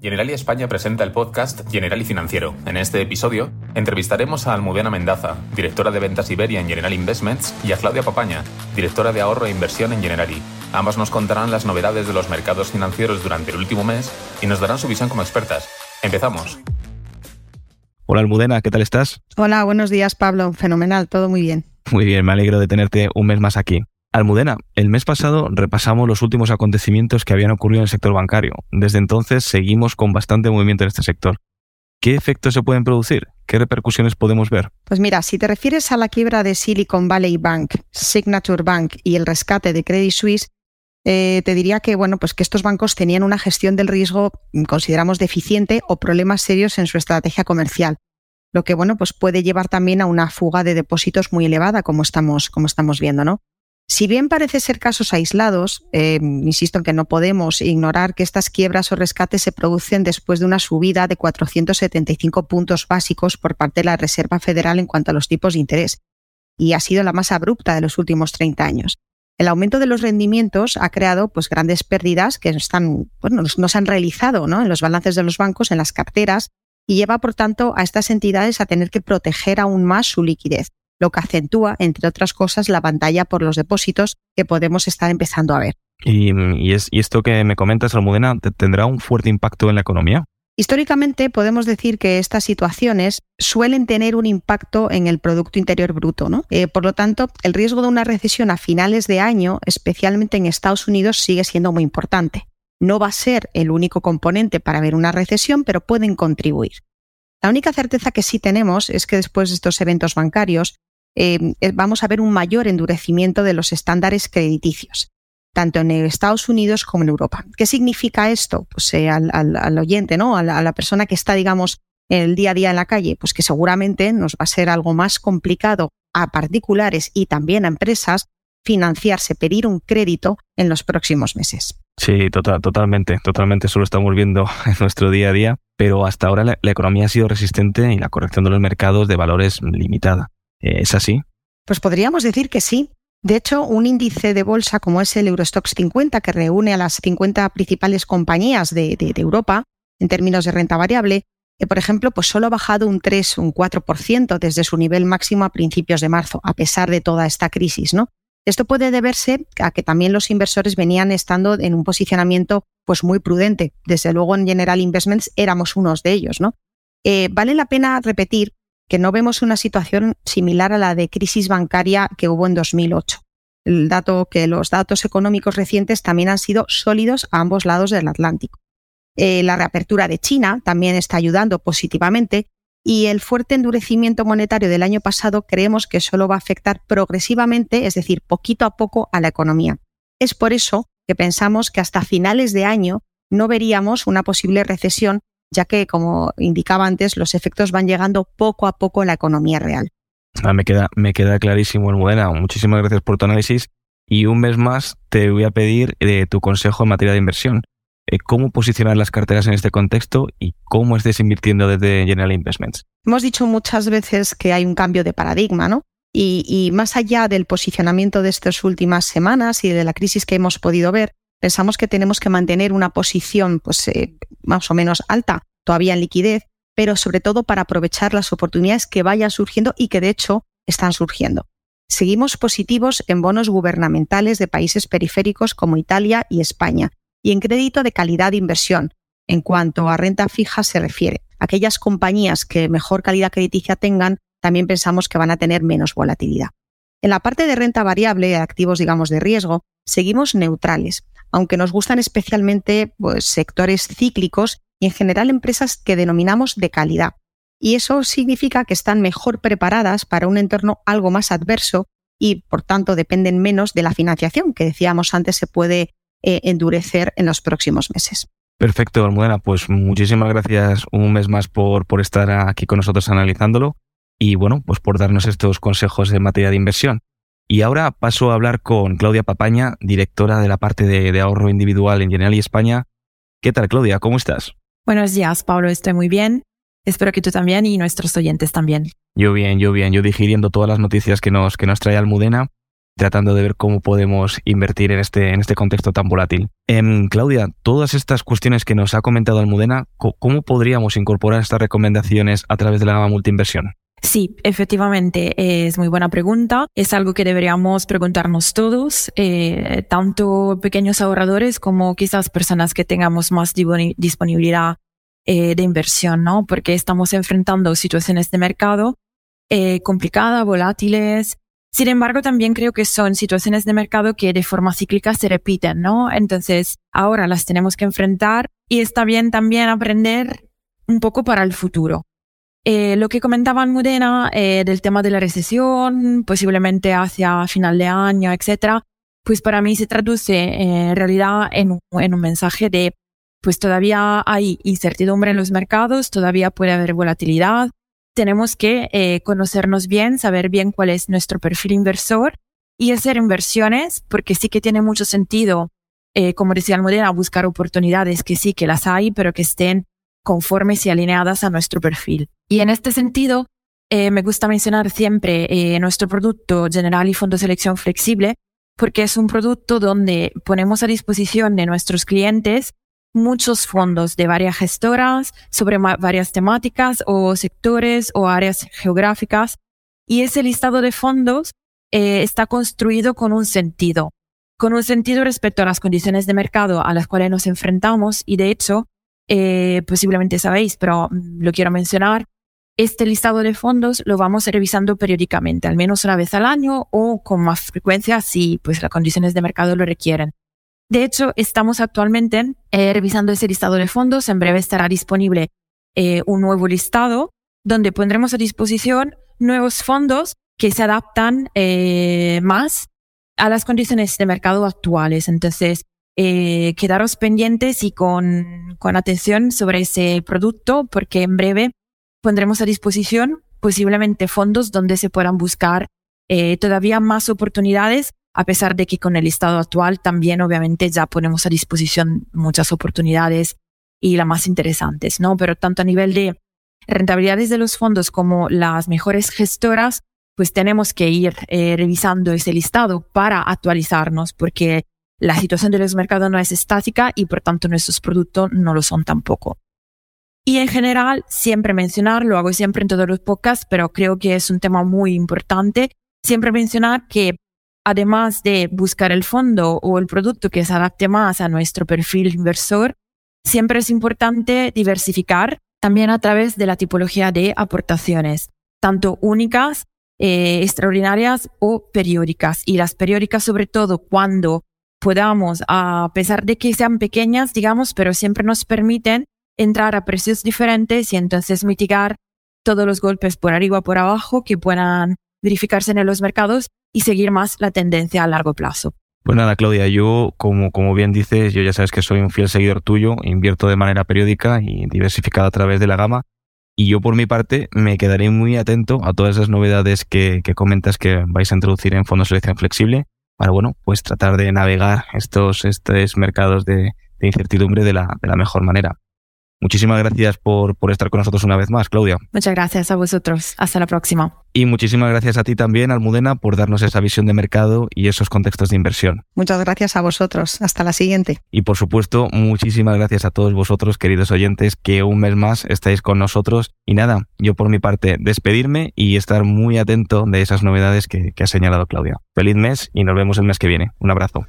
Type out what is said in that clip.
Generali España presenta el podcast Generali Financiero. En este episodio entrevistaremos a Almudena Mendaza, directora de ventas Iberia en General Investments, y a Claudia Papaña, directora de ahorro e inversión en Generali. Ambas nos contarán las novedades de los mercados financieros durante el último mes y nos darán su visión como expertas. Empezamos. Hola Almudena, ¿qué tal estás? Hola, buenos días Pablo. Fenomenal, todo muy bien. Muy bien, me alegro de tenerte un mes más aquí. Almudena, el mes pasado repasamos los últimos acontecimientos que habían ocurrido en el sector bancario. Desde entonces seguimos con bastante movimiento en este sector. ¿Qué efectos se pueden producir? ¿Qué repercusiones podemos ver? Pues mira, si te refieres a la quiebra de Silicon Valley Bank, Signature Bank y el rescate de Credit Suisse, eh, te diría que bueno, pues que estos bancos tenían una gestión del riesgo, mm, consideramos deficiente o problemas serios en su estrategia comercial, lo que bueno, pues puede llevar también a una fuga de depósitos muy elevada, como estamos, como estamos viendo, ¿no? Si bien parece ser casos aislados, eh, insisto en que no podemos ignorar que estas quiebras o rescates se producen después de una subida de 475 puntos básicos por parte de la Reserva Federal en cuanto a los tipos de interés, y ha sido la más abrupta de los últimos 30 años. El aumento de los rendimientos ha creado pues, grandes pérdidas que están, bueno, no se han realizado en los balances de los bancos, en las carteras, y lleva, por tanto, a estas entidades a tener que proteger aún más su liquidez lo que acentúa, entre otras cosas, la pantalla por los depósitos que podemos estar empezando a ver. ¿Y, es, esto que me comentas, Almudena, tendrá un fuerte impacto en la economía? Históricamente podemos decir que estas situaciones suelen tener un impacto en el Producto Interior Bruto. ¿no? Eh, por lo tanto, el riesgo de una recesión a finales de año, especialmente en Estados Unidos, sigue siendo muy importante. No va a ser el único componente para ver una recesión, pero pueden contribuir. La única certeza que sí tenemos es que después de estos eventos bancarios, eh, eh, vamos a ver un mayor endurecimiento de los estándares crediticios, tanto en Estados Unidos como en Europa. ¿Qué significa esto? Pues eh, al, oyente, ¿no? A la, persona que está, digamos, en el día a día en la calle, pues que seguramente nos va a ser algo más complicado a particulares y también a empresas financiarse, pedir un crédito en los próximos meses. Sí, total, totalmente, totalmente. Eso lo estamos viendo en nuestro día a día, pero hasta ahora la economía ha sido resistente y la corrección de los mercados de valores limitada. ¿Es así? Pues podríamos decir que sí. De hecho, un índice de bolsa como es el Eurostox 50, que reúne a las 50 principales compañías de, Europa en términos de renta variable, que por ejemplo, pues solo ha bajado un 3, un 4% desde su nivel máximo a principios de marzo, a pesar de toda esta crisis, ¿no? Esto puede deberse a que también los inversores venían estando en un posicionamiento pues muy prudente. Desde luego en General Investments éramos unos de ellos, ¿no? Eh, vale la pena repetir que no vemos una situación similar a la de crisis bancaria que hubo en 2008. El dato que los datos económicos recientes también han sido sólidos a ambos lados del Atlántico. Eh, la reapertura de China también está ayudando positivamente y el fuerte endurecimiento monetario del año pasado creemos que solo va a afectar progresivamente, es decir, poquito a poco a la economía. Es por eso que pensamos que hasta finales de año no veríamos una posible recesión ya que, como indicaba antes, los efectos van llegando poco a poco en la economía real. Ah, me, queda, me queda clarísimo, Almudena. Muchísimas gracias por tu análisis. Y un mes más te voy a pedir eh, tu consejo en materia de inversión. Eh, ¿Cómo posicionar las carteras en este contexto y cómo estés invirtiendo desde General Investments? Hemos dicho muchas veces que hay un cambio de paradigma, ¿no? Y, más allá del posicionamiento de estas últimas semanas y de la crisis que hemos podido ver, pensamos que tenemos que mantener una posición pues, eh, más o menos alta todavía en liquidez, pero sobre todo para aprovechar las oportunidades que vayan surgiendo y que de hecho están surgiendo. Seguimos positivos en bonos gubernamentales de países periféricos como Italia y España y en crédito de calidad de inversión. En cuanto a renta fija se refiere, aquellas compañías que mejor calidad crediticia tengan también pensamos que van a tener menos volatilidad. En la parte de renta variable, activos digamos de riesgo, seguimos neutrales, aunque nos gustan especialmente pues, sectores cíclicos y en general empresas que denominamos de calidad. Y eso significa que están mejor preparadas para un entorno algo más adverso y, por tanto, dependen menos de la financiación, que decíamos antes se puede eh, endurecer en los próximos meses. Perfecto, Almudena. Pues muchísimas gracias un mes más por, por estar aquí con nosotros analizándolo y, bueno, pues por darnos estos consejos en materia de inversión. Y ahora paso a hablar con Claudia Papaña, directora de la parte de, ahorro individual en General y España. ¿Qué tal, Claudia? ¿Cómo estás? Buenos días, Pablo. Estoy muy bien. Espero que tú también y nuestros oyentes también. Yo bien, yo bien. Yo digiriendo todas las noticias que nos, que nos trae Almudena. tratando de ver cómo podemos invertir en este, en este contexto tan volátil. Em, Claudia, todas estas cuestiones que nos ha comentado Almudena, ¿cómo podríamos incorporar estas recomendaciones a través de la gama multiinversión? Sí, efectivamente, es muy buena pregunta. Es algo que deberíamos preguntarnos todos, eh, tanto pequeños ahorradores como quizás personas que tengamos más disponibilidad eh, de inversión, ¿no? Porque estamos enfrentando situaciones de mercado eh, complicadas, volátiles. Sin embargo, también creo que son situaciones de mercado que de forma cíclica se repiten, ¿no? Entonces, ahora las tenemos que enfrentar y está bien también aprender un poco para el futuro. Eh, lo que comentaba Almudena eh, del tema de la recesión, posiblemente hacia final de año, etcétera, pues para mí se traduce eh, en realidad en un, en un mensaje de, pues todavía hay incertidumbre en los mercados, todavía puede haber volatilidad, tenemos que conocernos bien, saber bien cuál es nuestro perfil inversor y hacer inversiones, porque sí que tiene mucho sentido, como decía Almudena, buscar oportunidades que sí que las hay, pero que estén conformes y alineadas a nuestro perfil. Y en este sentido, eh, me gusta mencionar siempre eh, nuestro producto General y Fondo Selección Flexible, porque es un producto donde ponemos a disposición de nuestros clientes muchos fondos de varias gestoras sobre varias temáticas o sectores o áreas geográficas. Y ese listado de fondos eh, está construido con un sentido, con un sentido respecto a las condiciones de mercado a las cuales nos enfrentamos. Y de hecho, eh, posiblemente sabéis, pero mm, lo quiero mencionar, este listado de fondos lo vamos revisando periódicamente, al menos una vez al año o con más frecuencia si pues las condiciones de mercado lo requieren. De hecho, estamos actualmente eh, revisando ese listado de fondos. En breve estará disponible eh, un nuevo listado donde pondremos a disposición nuevos fondos que se adaptan eh, más a las condiciones de mercado actuales. Entonces, eh, quedaros pendientes y con, con atención sobre ese producto porque en breve pondremos a disposición posiblemente fondos donde se puedan buscar eh, todavía más oportunidades a pesar de que con el estado actual también obviamente ya ponemos a disposición muchas oportunidades y las más interesantes, ¿no? Pero tanto a nivel de rentabilidades de los fondos como las mejores gestoras, pues tenemos que ir eh, revisando ese listado para actualizarnos porque la situación de los mercados no es estática y por tanto nuestros productos no lo son tampoco. Y en general, siempre mencionar, lo hago siempre en todos los podcasts, pero creo que es un tema muy importante, siempre mencionar que además de buscar el fondo o el producto que se adapte más a nuestro perfil inversor, siempre es importante diversificar también a través de la tipología de aportaciones, tanto únicas, eh, extraordinarias o periódicas. Y las periódicas sobre todo cuando podamos, a pesar de que sean pequeñas, digamos, pero siempre nos permiten entrar a precios diferentes y entonces mitigar todos los golpes por arriba o por abajo que puedan verificarse en los mercados y seguir más la tendencia a largo plazo. Pues nada, Claudia, yo, como, como bien dices, yo ya sabes que soy un fiel seguidor tuyo, invierto de manera periódica y diversificada a través de la gama. Y yo, por mi parte, me quedaré muy atento a todas esas novedades que, que comentas que vais a introducir en Fondo Selección Flexible para, bueno, pues tratar de navegar estos, estos mercados de, incertidumbre de la, de la mejor manera. Muchísimas gracias por, por estar con nosotros una vez más, Claudia. Muchas gracias a vosotros. Hasta la próxima. Y muchísimas gracias a ti también, Almudena, por darnos esa visión de mercado y esos contextos de inversión. Muchas gracias a vosotros. Hasta la siguiente. Y por supuesto, muchísimas gracias a todos vosotros, queridos oyentes, que un mes más estáis con nosotros. Y nada, yo por mi parte, despedirme y estar muy atento de esas novedades que, que ha señalado Claudia. Feliz mes y nos vemos el mes que viene. Un abrazo.